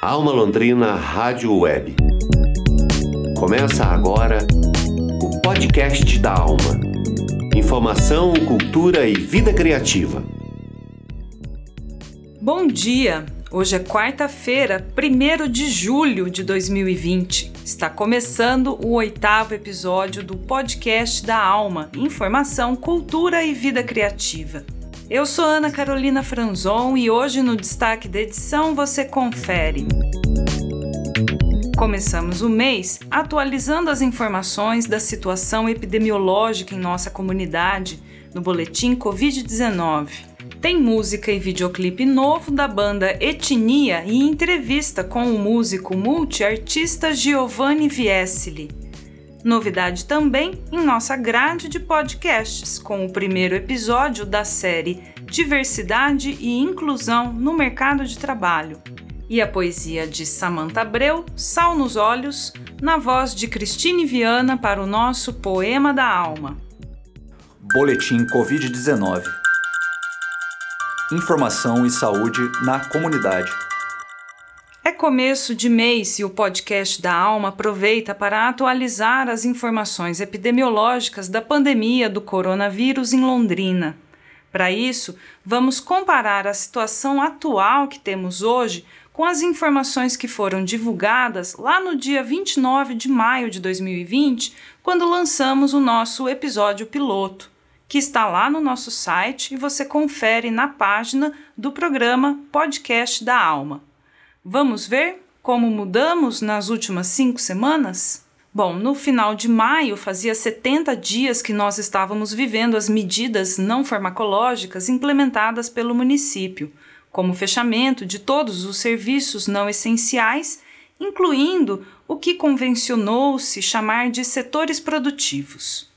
Alma Londrina Rádio Web. Começa agora o podcast da Alma. Informação, cultura e vida criativa. Bom dia! Hoje é quarta-feira, 1 de julho de 2020. Está começando o oitavo episódio do podcast da Alma Informação, Cultura e Vida Criativa. Eu sou Ana Carolina Franzon e hoje no destaque da edição você confere. Começamos o mês atualizando as informações da situação epidemiológica em nossa comunidade no boletim Covid-19. Tem música e videoclipe novo da banda Etnia e entrevista com o músico multiartista Giovanni Viesili. Novidade também em nossa grade de podcasts, com o primeiro episódio da série Diversidade e Inclusão no Mercado de Trabalho. E a poesia de Samantha Abreu, Sal nos Olhos, na voz de Cristine Viana para o nosso Poema da Alma. Boletim Covid-19 Informação e saúde na comunidade. É começo de mês e o podcast da Alma aproveita para atualizar as informações epidemiológicas da pandemia do coronavírus em Londrina. Para isso, vamos comparar a situação atual que temos hoje com as informações que foram divulgadas lá no dia 29 de maio de 2020, quando lançamos o nosso episódio piloto, que está lá no nosso site e você confere na página do programa Podcast da Alma. Vamos ver como mudamos nas últimas cinco semanas? Bom, no final de maio, fazia 70 dias que nós estávamos vivendo as medidas não farmacológicas implementadas pelo município, como fechamento de todos os serviços não essenciais, incluindo o que convencionou-se chamar de setores produtivos.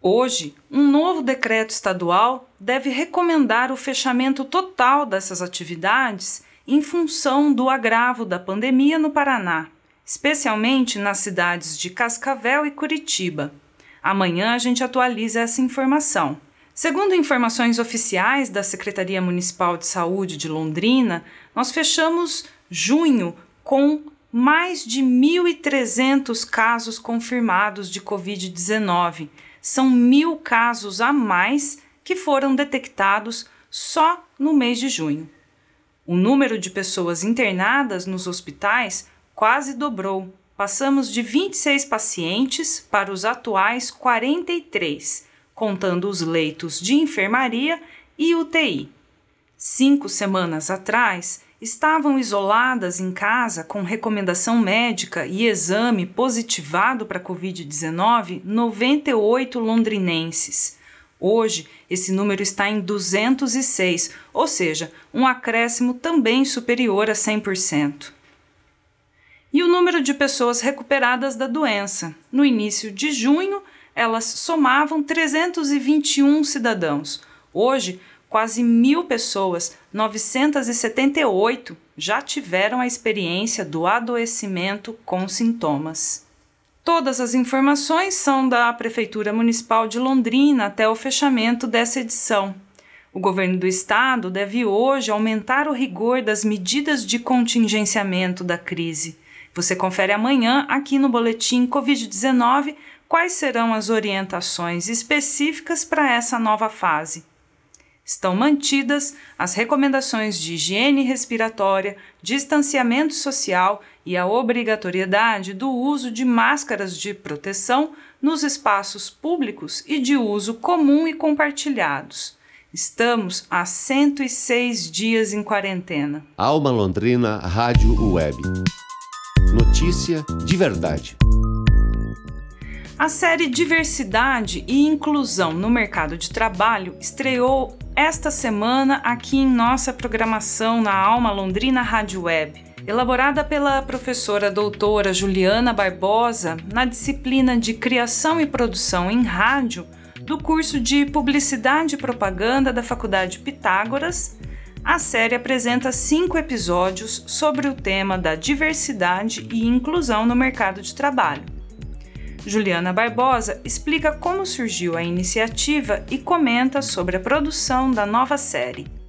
Hoje, um novo decreto estadual deve recomendar o fechamento total dessas atividades em função do agravo da pandemia no Paraná, especialmente nas cidades de Cascavel e Curitiba. Amanhã a gente atualiza essa informação. Segundo informações oficiais da Secretaria Municipal de Saúde de Londrina, nós fechamos junho com mais de 1.300 casos confirmados de Covid-19. São mil casos a mais que foram detectados só no mês de junho. O número de pessoas internadas nos hospitais quase dobrou. Passamos de 26 pacientes para os atuais 43, contando os leitos de enfermaria e UTI. Cinco semanas atrás, estavam isoladas em casa com recomendação médica e exame positivado para Covid-19 98 londrinenses. Hoje, esse número está em 206, ou seja, um acréscimo também superior a 100%. E o número de pessoas recuperadas da doença. No início de junho, elas somavam 321 cidadãos. Hoje, quase mil pessoas, 978, já tiveram a experiência do adoecimento com sintomas. Todas as informações são da Prefeitura Municipal de Londrina até o fechamento dessa edição. O governo do estado deve hoje aumentar o rigor das medidas de contingenciamento da crise. Você confere amanhã aqui no boletim Covid-19 quais serão as orientações específicas para essa nova fase. Estão mantidas as recomendações de higiene respiratória, distanciamento social e a obrigatoriedade do uso de máscaras de proteção nos espaços públicos e de uso comum e compartilhados. Estamos há 106 dias em quarentena. Alma Londrina Rádio Web. Notícia de verdade. A série Diversidade e Inclusão no Mercado de Trabalho estreou esta semana aqui em nossa programação na Alma Londrina Rádio Web. Elaborada pela professora doutora Juliana Barbosa na disciplina de Criação e Produção em Rádio do curso de Publicidade e Propaganda da Faculdade Pitágoras, a série apresenta cinco episódios sobre o tema da diversidade e inclusão no mercado de trabalho. Juliana Barbosa explica como surgiu a iniciativa e comenta sobre a produção da nova série.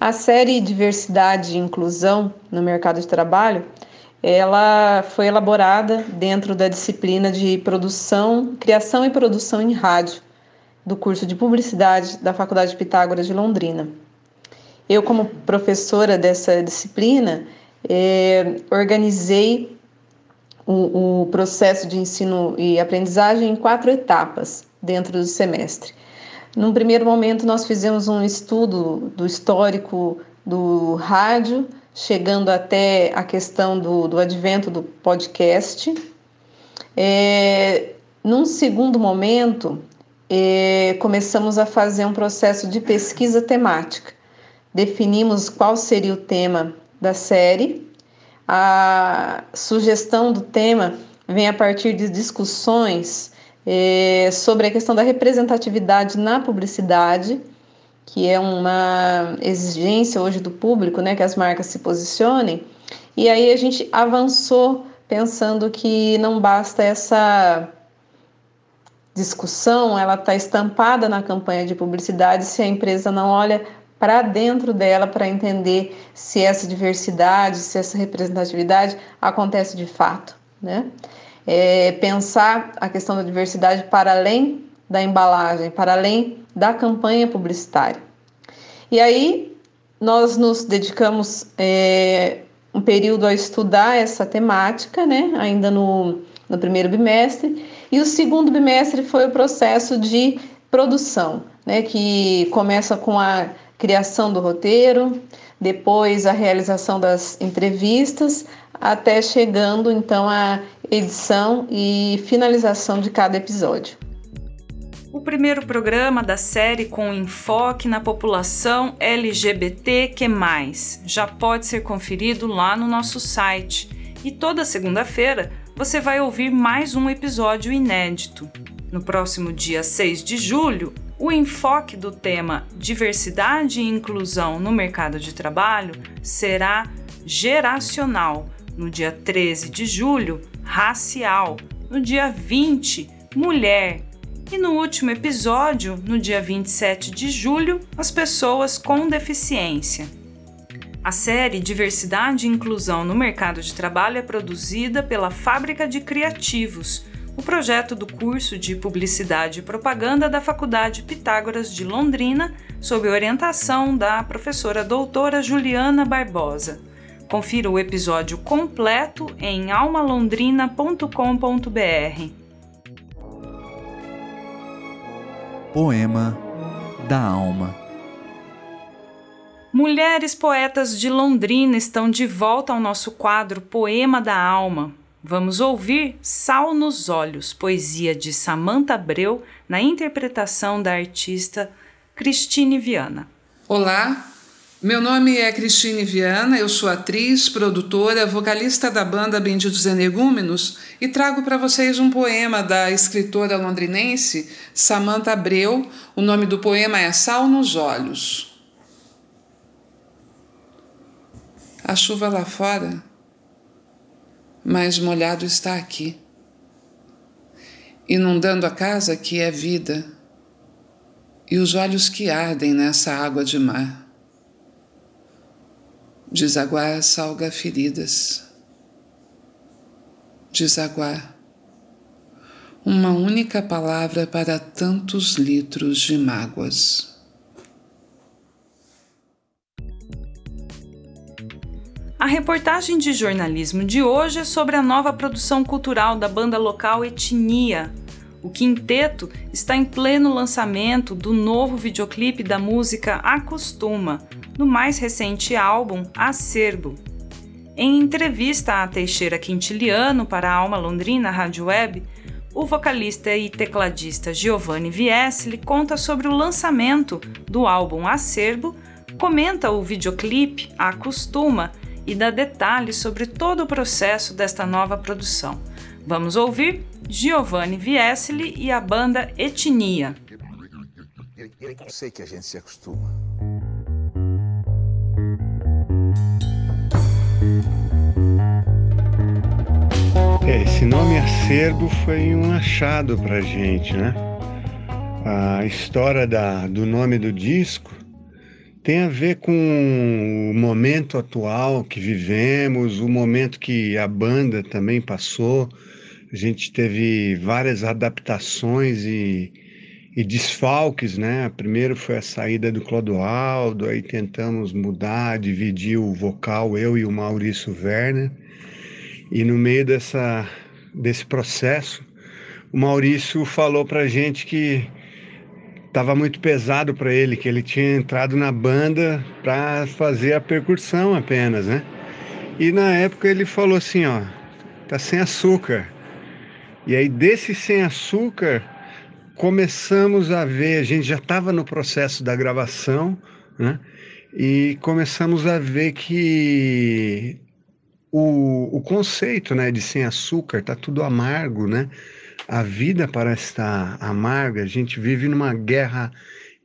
A série Diversidade e Inclusão no Mercado de Trabalho, ela foi elaborada dentro da disciplina de produção, criação e produção em rádio do curso de Publicidade da Faculdade Pitágoras de Londrina. Eu, como professora dessa disciplina, eh, organizei o, o processo de ensino e aprendizagem em quatro etapas dentro do semestre. Num primeiro momento, nós fizemos um estudo do histórico do rádio, chegando até a questão do, do advento do podcast. É, num segundo momento, é, começamos a fazer um processo de pesquisa temática. Definimos qual seria o tema da série. A sugestão do tema vem a partir de discussões é, sobre a questão da representatividade na publicidade, que é uma exigência hoje do público, né, que as marcas se posicionem. E aí a gente avançou pensando que não basta essa discussão, ela está estampada na campanha de publicidade se a empresa não olha para dentro dela para entender se essa diversidade, se essa representatividade acontece de fato, né? É, pensar a questão da diversidade para além da embalagem, para além da campanha publicitária. E aí nós nos dedicamos é, um período a estudar essa temática, né, ainda no, no primeiro bimestre, e o segundo bimestre foi o processo de produção, né, que começa com a criação do roteiro, depois a realização das entrevistas, até chegando então à edição e finalização de cada episódio. O primeiro programa da série com enfoque na população LGBTQ+, já pode ser conferido lá no nosso site. E toda segunda-feira você vai ouvir mais um episódio inédito. No próximo dia 6 de julho, o enfoque do tema Diversidade e Inclusão no Mercado de Trabalho será geracional no dia 13 de julho, racial. No dia 20, mulher. E no último episódio, no dia 27 de julho, as pessoas com deficiência. A série Diversidade e Inclusão no Mercado de Trabalho é produzida pela Fábrica de Criativos, o projeto do curso de Publicidade e Propaganda da Faculdade Pitágoras de Londrina, sob orientação da professora doutora Juliana Barbosa. Confira o episódio completo em almalondrina.com.br. Poema da Alma Mulheres poetas de Londrina estão de volta ao nosso quadro Poema da Alma. Vamos ouvir Sal nos Olhos, poesia de Samantha Abreu, na interpretação da artista Cristine Viana. Olá, meu nome é Cristine Viana, eu sou atriz, produtora, vocalista da banda Benditos Energúmenos e trago para vocês um poema da escritora londrinense Samantha Abreu. O nome do poema é Sal nos Olhos. A chuva lá fora, mais molhado está aqui, inundando a casa que é vida e os olhos que ardem nessa água de mar Desaguar salga feridas. Desaguar. Uma única palavra para tantos litros de mágoas. A reportagem de jornalismo de hoje é sobre a nova produção cultural da banda local Etnia. O quinteto está em pleno lançamento do novo videoclipe da música Acostuma, no mais recente álbum Acerbo. Em entrevista a Teixeira Quintiliano para a Alma Londrina Rádio Web, o vocalista e tecladista Giovanni Viesli conta sobre o lançamento do álbum Acerbo, comenta o videoclipe Acostuma e dá detalhes sobre todo o processo desta nova produção. Vamos ouvir Giovanni Viesli e a banda Etnia. Eu sei que a gente se acostuma. É, esse nome acerbo foi um achado pra gente, né? A história da, do nome do disco tem a ver com o momento atual que vivemos, o momento que a banda também passou. A gente teve várias adaptações e, e desfalques, né? Primeiro foi a saída do Clodoaldo, aí tentamos mudar, dividir o vocal, eu e o Maurício Werner. E no meio dessa, desse processo, o Maurício falou pra gente que estava muito pesado para ele, que ele tinha entrado na banda para fazer a percussão apenas, né? E na época ele falou assim, ó, tá sem açúcar. E aí desse sem açúcar começamos a ver, a gente já estava no processo da gravação, né? E começamos a ver que o, o conceito, né, de sem açúcar, tá tudo amargo, né? a vida parece estar amarga, a gente vive numa guerra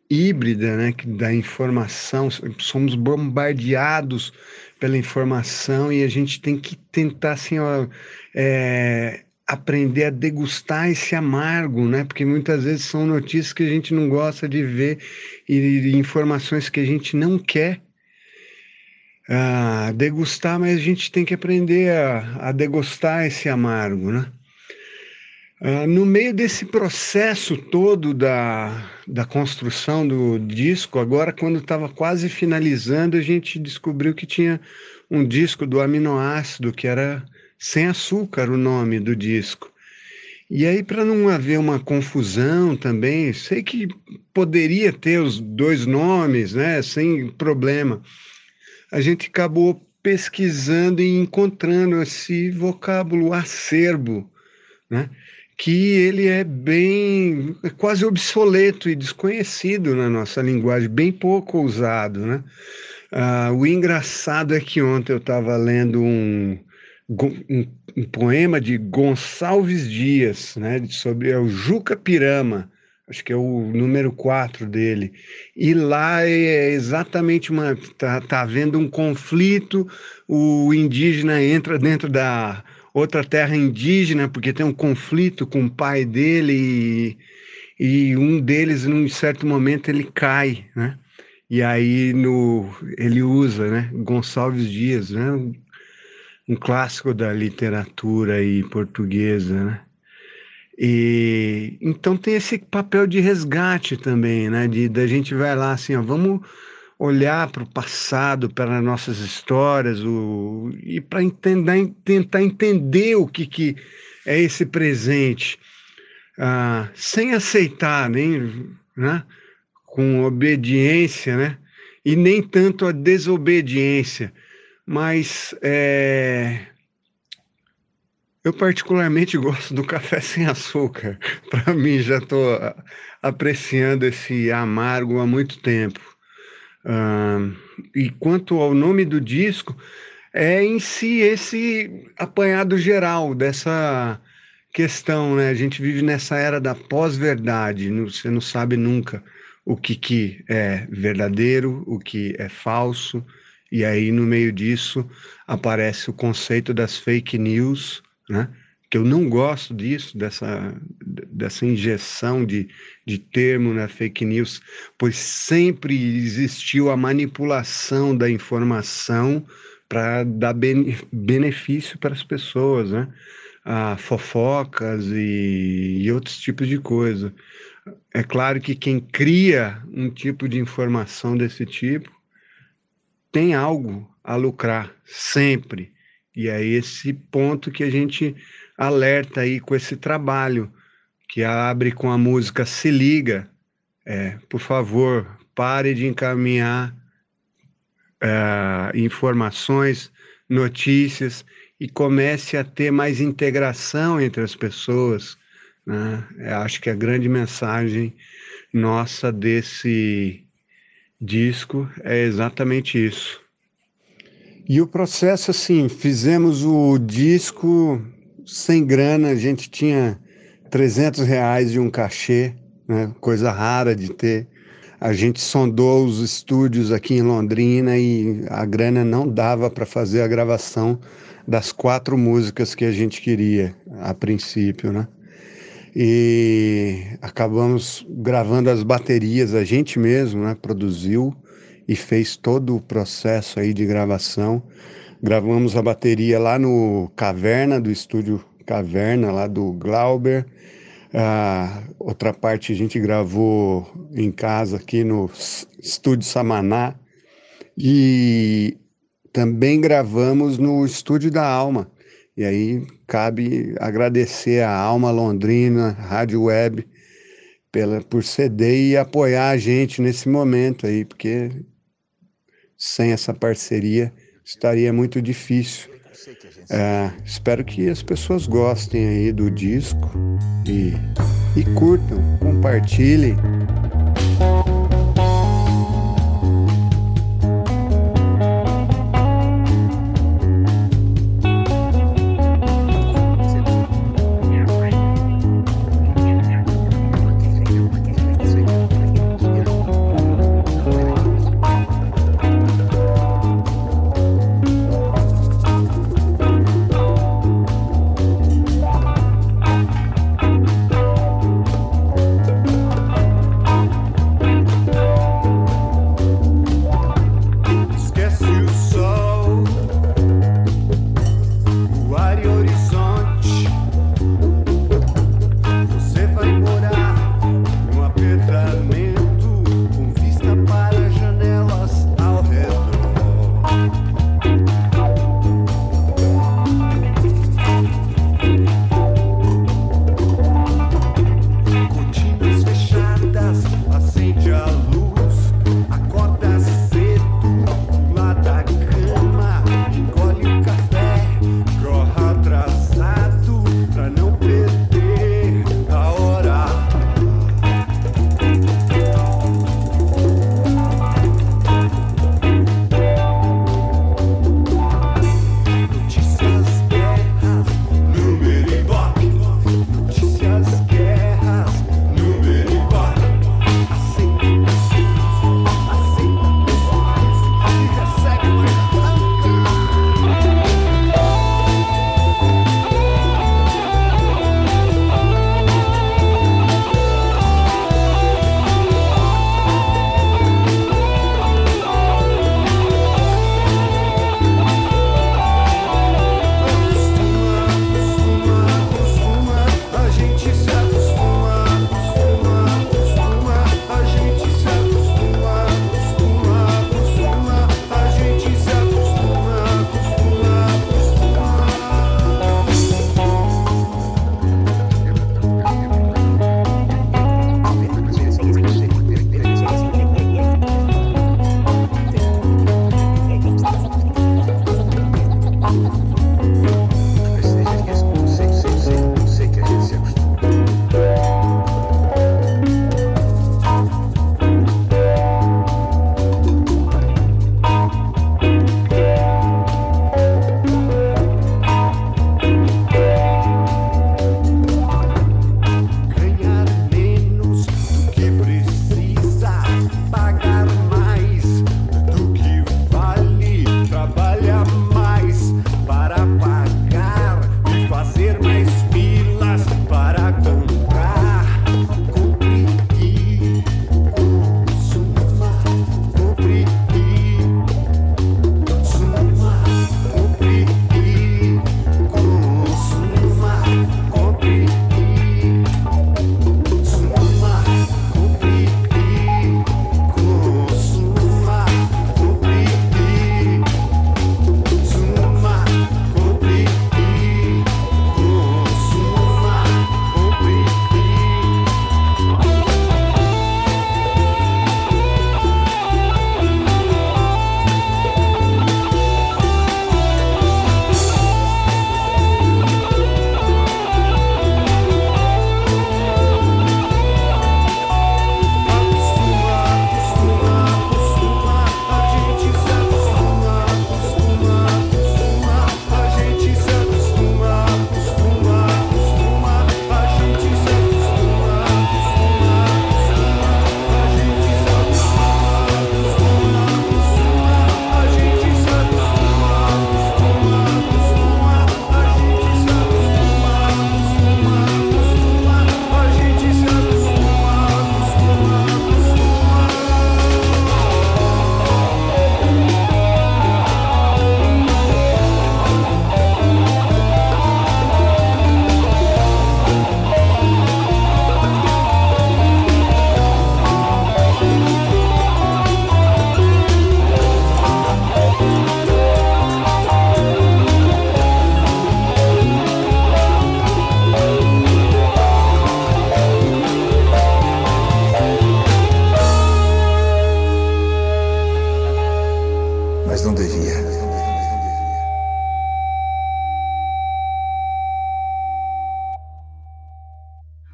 híbrida, né, da informação, somos bombardeados pela informação e a gente tem que tentar assim, ó, é, aprender a degustar esse amargo, né, porque muitas vezes são notícias que a gente não gosta de ver e, e informações que a gente não quer uh, degustar, mas a gente tem que aprender a, a degustar esse amargo, né? Uh, no meio desse processo todo da, da construção do disco, agora quando estava quase finalizando, a gente descobriu que tinha um disco do aminoácido, que era Sem Açúcar o nome do disco. E aí, para não haver uma confusão também, sei que poderia ter os dois nomes, né, sem problema. A gente acabou pesquisando e encontrando esse vocábulo acerbo, né? que ele é bem é quase obsoleto e desconhecido na nossa linguagem, bem pouco usado, né? Ah, o engraçado é que ontem eu estava lendo um, um, um, poema de Gonçalves Dias, né, sobre é o Juca Pirama, acho que é o número 4 dele. E lá é exatamente uma. Tá, tá havendo um conflito, o indígena entra dentro da outra terra indígena, porque tem um conflito com o pai dele e, e um deles, num certo momento, ele cai, né? E aí no, ele usa, né? Gonçalves Dias, né? Um, um clássico da literatura aí portuguesa, né? E então tem esse papel de resgate também, né? De da gente vai lá assim, ó, vamos olhar para o passado, para nossas histórias, o, e para tentar entender o que, que é esse presente, ah, sem aceitar nem, né, com obediência, né, e nem tanto a desobediência, mas é, eu particularmente gosto do café sem açúcar. Para mim, já estou apreciando esse amargo há muito tempo. Uh, e quanto ao nome do disco, é em si esse apanhado geral dessa questão, né? A gente vive nessa era da pós-verdade, você não sabe nunca o que, que é verdadeiro, o que é falso, e aí no meio disso aparece o conceito das fake news, né? que eu não gosto disso, dessa, dessa injeção de, de termo na fake news, pois sempre existiu a manipulação da informação para dar benefício para as pessoas, né? Ah, fofocas e, e outros tipos de coisa. É claro que quem cria um tipo de informação desse tipo tem algo a lucrar, sempre. E é esse ponto que a gente alerta aí com esse trabalho que abre com a música Se Liga. É, por favor, pare de encaminhar é, informações, notícias e comece a ter mais integração entre as pessoas. Né? Eu é, acho que a grande mensagem nossa desse disco é exatamente isso. E o processo, assim, fizemos o disco sem grana, a gente tinha 300 reais de um cachê, né? coisa rara de ter. A gente sondou os estúdios aqui em Londrina e a grana não dava para fazer a gravação das quatro músicas que a gente queria a princípio, né? E acabamos gravando as baterias, a gente mesmo, né? Produziu e fez todo o processo aí de gravação. Gravamos a bateria lá no Caverna, do estúdio Caverna, lá do Glauber. A outra parte a gente gravou em casa aqui no estúdio Samaná. E também gravamos no estúdio da Alma. E aí cabe agradecer a Alma Londrina, Rádio Web, pela, por ceder e apoiar a gente nesse momento aí, porque sem essa parceria estaria muito difícil. É, espero que as pessoas gostem aí do disco e, e curtam, compartilhem.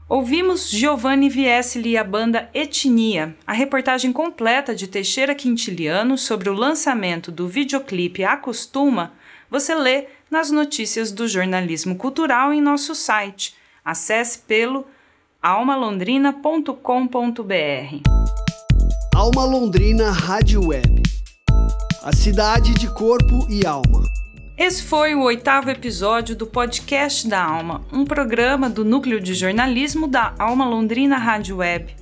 Ouvimos Giovanni Viesli e a banda Etnia, a reportagem completa de Teixeira Quintiliano sobre o lançamento do videoclipe Acostuma, você lê nas notícias do jornalismo cultural em nosso site. Acesse pelo almalondrina.com.br. Alma Londrina Rádio Web. A cidade de corpo e alma. Esse foi o oitavo episódio do Podcast da Alma, um programa do Núcleo de Jornalismo da Alma Londrina Rádio Web.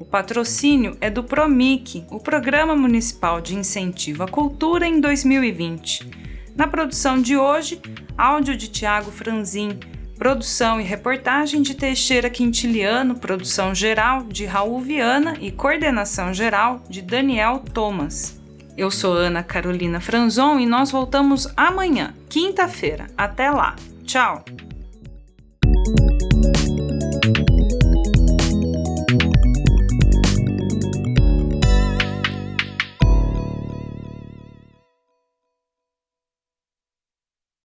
O patrocínio é do PROMIC, o Programa Municipal de Incentivo à Cultura em 2020. Na produção de hoje, áudio de Tiago Franzin, produção e reportagem de Teixeira Quintiliano, produção geral de Raul Viana e coordenação geral de Daniel Thomas. Eu sou Ana Carolina Franzon e nós voltamos amanhã, quinta-feira. Até lá. Tchau!